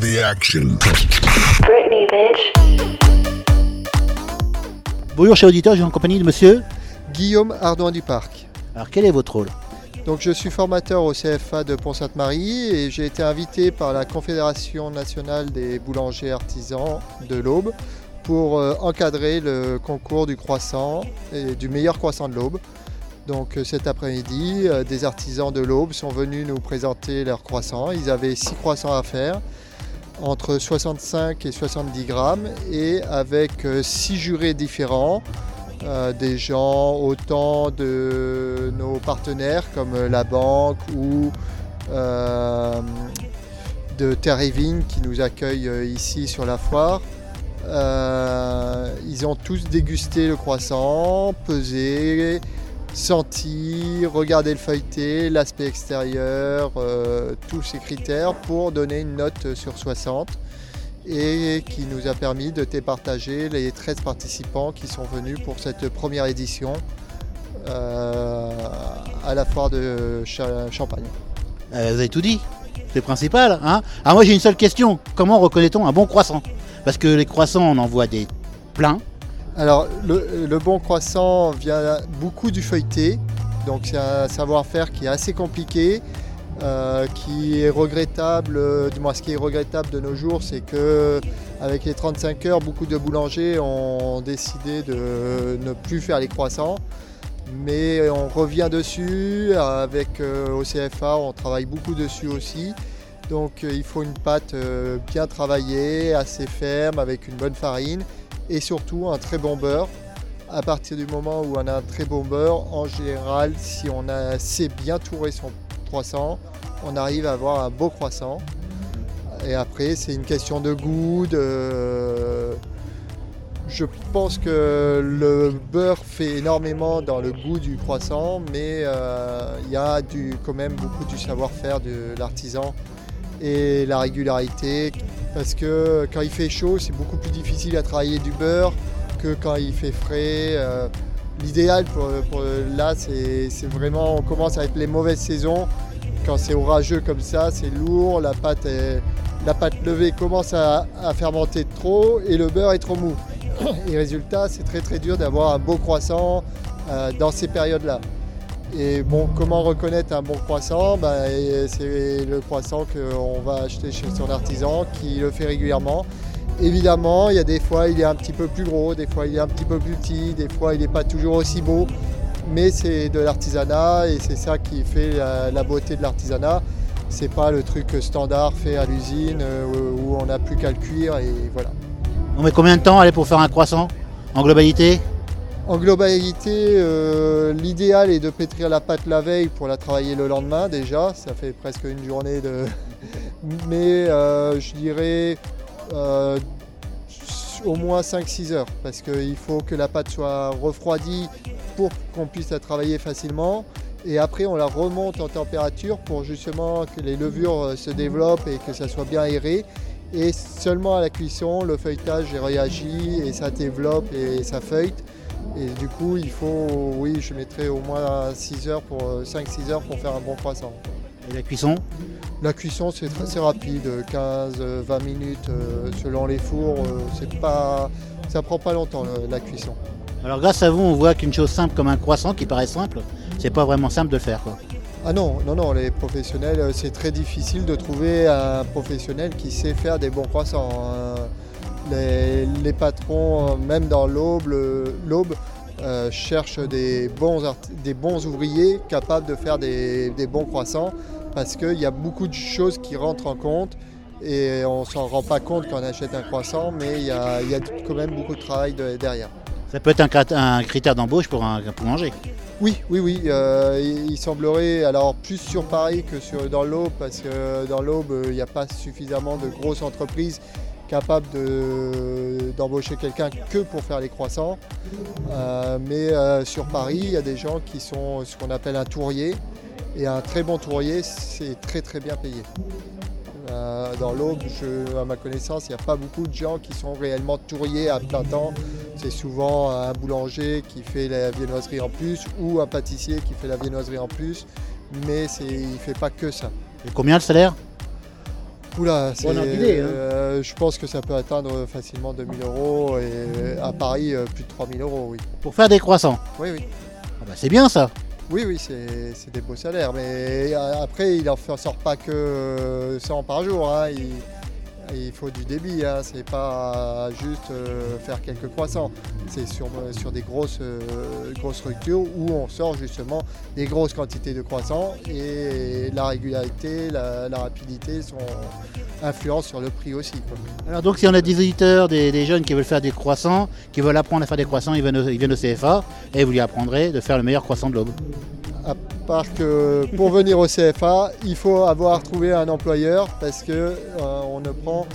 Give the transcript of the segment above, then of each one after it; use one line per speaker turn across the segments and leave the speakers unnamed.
the action.
Britney, bitch.
Bonjour chers auditeurs, je suis en compagnie de monsieur.
Guillaume Ardouin du Parc.
Alors quel est votre rôle?
Donc je suis formateur au CFA de Pont-Sainte-Marie et j'ai été invité par la Confédération nationale des boulangers artisans de l'Aube pour euh, encadrer le concours du croissant et du meilleur croissant de l'Aube. Donc euh, cet après-midi, euh, des artisans de l'Aube sont venus nous présenter leurs croissants. Ils avaient six croissants à faire entre 65 et 70 grammes et avec euh, six jurés différents, euh, des gens autant de nos partenaires comme la banque ou euh, de Vigne qui nous accueillent euh, ici sur la foire. Ils ont tous dégusté le croissant, pesé, senti, regardé le feuilleté, l'aspect extérieur, euh, tous ces critères pour donner une note sur 60 et qui nous a permis de départager les 13 participants qui sont venus pour cette première édition euh, à la foire de Cha- Champagne.
Euh, Vous avez tout dit, c'est principal. Hein Alors moi j'ai une seule question, comment reconnaît-on un bon croissant? Parce que les croissants on en voit des pleins.
Alors, le, bon croissant vient beaucoup du feuilleté, donc c'est un savoir-faire qui est assez compliqué, euh, qui est regrettable. Du moins, ce qui est regrettable de nos jours, c'est que avec les 35 heures, beaucoup de boulangers ont décidé de ne plus faire les croissants. Mais on revient dessus avec euh, au CFA, on travaille beaucoup dessus aussi. Donc euh, il faut une pâte euh, bien travaillée, assez ferme, avec une bonne farine et surtout un très bon beurre. À partir du moment où on a un très bon beurre, en général, si on a, sait bien tourer son croissant, on arrive à avoir un beau croissant. Et après, c'est une question de goût. Je pense que le beurre fait énormément dans le goût du croissant, mais euh, il y a du, quand même beaucoup du savoir-faire de l'artisan et la régularité parce que quand il fait chaud, c'est beaucoup plus difficile à travailler du beurre que quand il fait frais. Euh, L'idéal pour, là, c'est vraiment, on commence avec les mauvaises saisons. Quand c'est orageux comme ça, c'est lourd, la pâte, la pâte levée commence à, à fermenter trop et le beurre est trop mou. Et résultat, c'est très très dur d'avoir un beau croissant euh, dans ces périodes-là. Et bon, comment reconnaître un bon croissant? Et C'est le croissant qu'on va acheter chez son artisan qui le fait régulièrement. Évidemment, il y a des fois il est un petit peu plus gros, des fois il est un petit peu plus petit, des fois il n'est pas toujours aussi beau. Mais c'est de l'artisanat et c'est ça qui fait la, la beauté de l'artisanat. C'est pas le truc standard fait à l'usine euh, où on n'a plus qu'à le cuire et voilà.
On met combien de temps allez, pour faire un croissant En globalité?
En globalité, euh, l'idéal est de pétrir la pâte la veille pour la travailler le lendemain déjà. Ça fait presque une journée de. Mais euh, je dirais euh, au moins 5-6 heures parce qu'il faut que la pâte soit refroidie pour qu'on puisse la travailler facilement. Et après, on la remonte en température pour justement que les levures se développent et que ça soit bien aéré. Et seulement à la cuisson, le feuilletage réagit et ça développe et ça feuillete. Et du coup, il faut, oui, je mettrai au moins 6 heures pour 5-6 heures pour faire un bon croissant.
Et la cuisson?
La cuisson, c'est très, c'est rapide, 15-20 minutes euh, selon les fours. euh, c'est pas, ça prend pas longtemps la cuisson.
Alors grâce à vous on voit qu'une chose simple comme un croissant qui paraît simple, c'est pas vraiment simple de le faire. Quoi.
Ah non, non, non, les professionnels, euh, c'est très difficile de trouver un professionnel qui sait faire des bons croissants. hein. Les, les patrons, euh, même dans l'Aube, euh, cherchent des bons, des bons ouvriers capables de faire des, des bons croissants parce qu'il y a beaucoup de choses qui rentrent en compte et on s'en rend pas compte quand on achète un croissant, mais il y a, il y a quand même beaucoup de travail de- derrière.
Ça peut être un, critère d'embauche pour un, boulanger.
Oui, oui, oui. euh, il semblerait, alors plus sur Paris que sur, dans l'Aube, parce que dans l'Aube, il n'y a pas suffisamment de grosses entreprises capables de- d'embaucher quelqu'un que pour faire les croissants. Euh, mais euh, sur Paris, il y a des gens qui sont ce qu'on appelle un tourier. Et un très bon tourier, c'est très très bien payé. Euh, dans l'Aube, à ma connaissance, il n'y a pas beaucoup de gens qui sont réellement touriers à plein temps. C'est souvent un boulanger qui fait la viennoiserie en plus ou un pâtissier qui fait la viennoiserie en plus, mais il ne fait pas que ça.
Et combien le salaire?
Oula, c'est,
hein.
euh, je pense que ça peut atteindre facilement 2000 euros et à Paris euh, plus de 3000 euros, oui.
Pour faire des croissants.
Oui, oui.
Ah bah, c'est bien ça.
Oui, oui, c'est, c'est des beaux salaires. Mais euh, après, il n'en sort pas que euh, 100 par jour. hein. Il, il faut du débit. Hein. C'est pas juste euh, faire quelques croissants. C'est sur, sur des grosses, euh, grosses structures où on sort justement des grosses quantités de croissants et la régularité, la, la rapidité sont influencent sur le prix aussi.
Alors donc si on a des auditeurs, des, des jeunes qui veulent faire des croissants, qui veulent apprendre à faire des croissants, ils viennent au, ils viennent au CFA et vous lui apprendrez de faire le meilleur croissant de l'Aube.
Que pour venir au CFA, il faut avoir trouvé un employeur parce que euh, on ne prend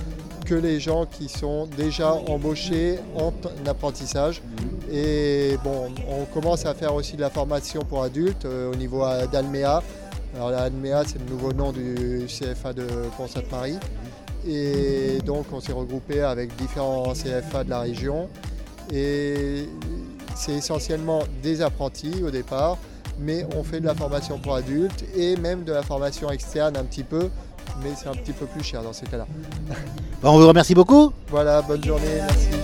que les gens qui sont déjà embauchés en apprentissage. Et bon, on commence à faire aussi de la formation pour adultes euh, au niveau euh, d'Almea. Alors la Almea, c'est le nouveau nom du CFA de Pont de Paris. Et donc on s'est regroupé avec différents CFA de la région. Et c'est essentiellement des apprentis au départ mais on fait de la formation pour adultes et même de la formation externe un petit peu, mais c'est un petit peu plus cher dans ces cas-là.
On vous remercie beaucoup.
Voilà, bonne journée, merci.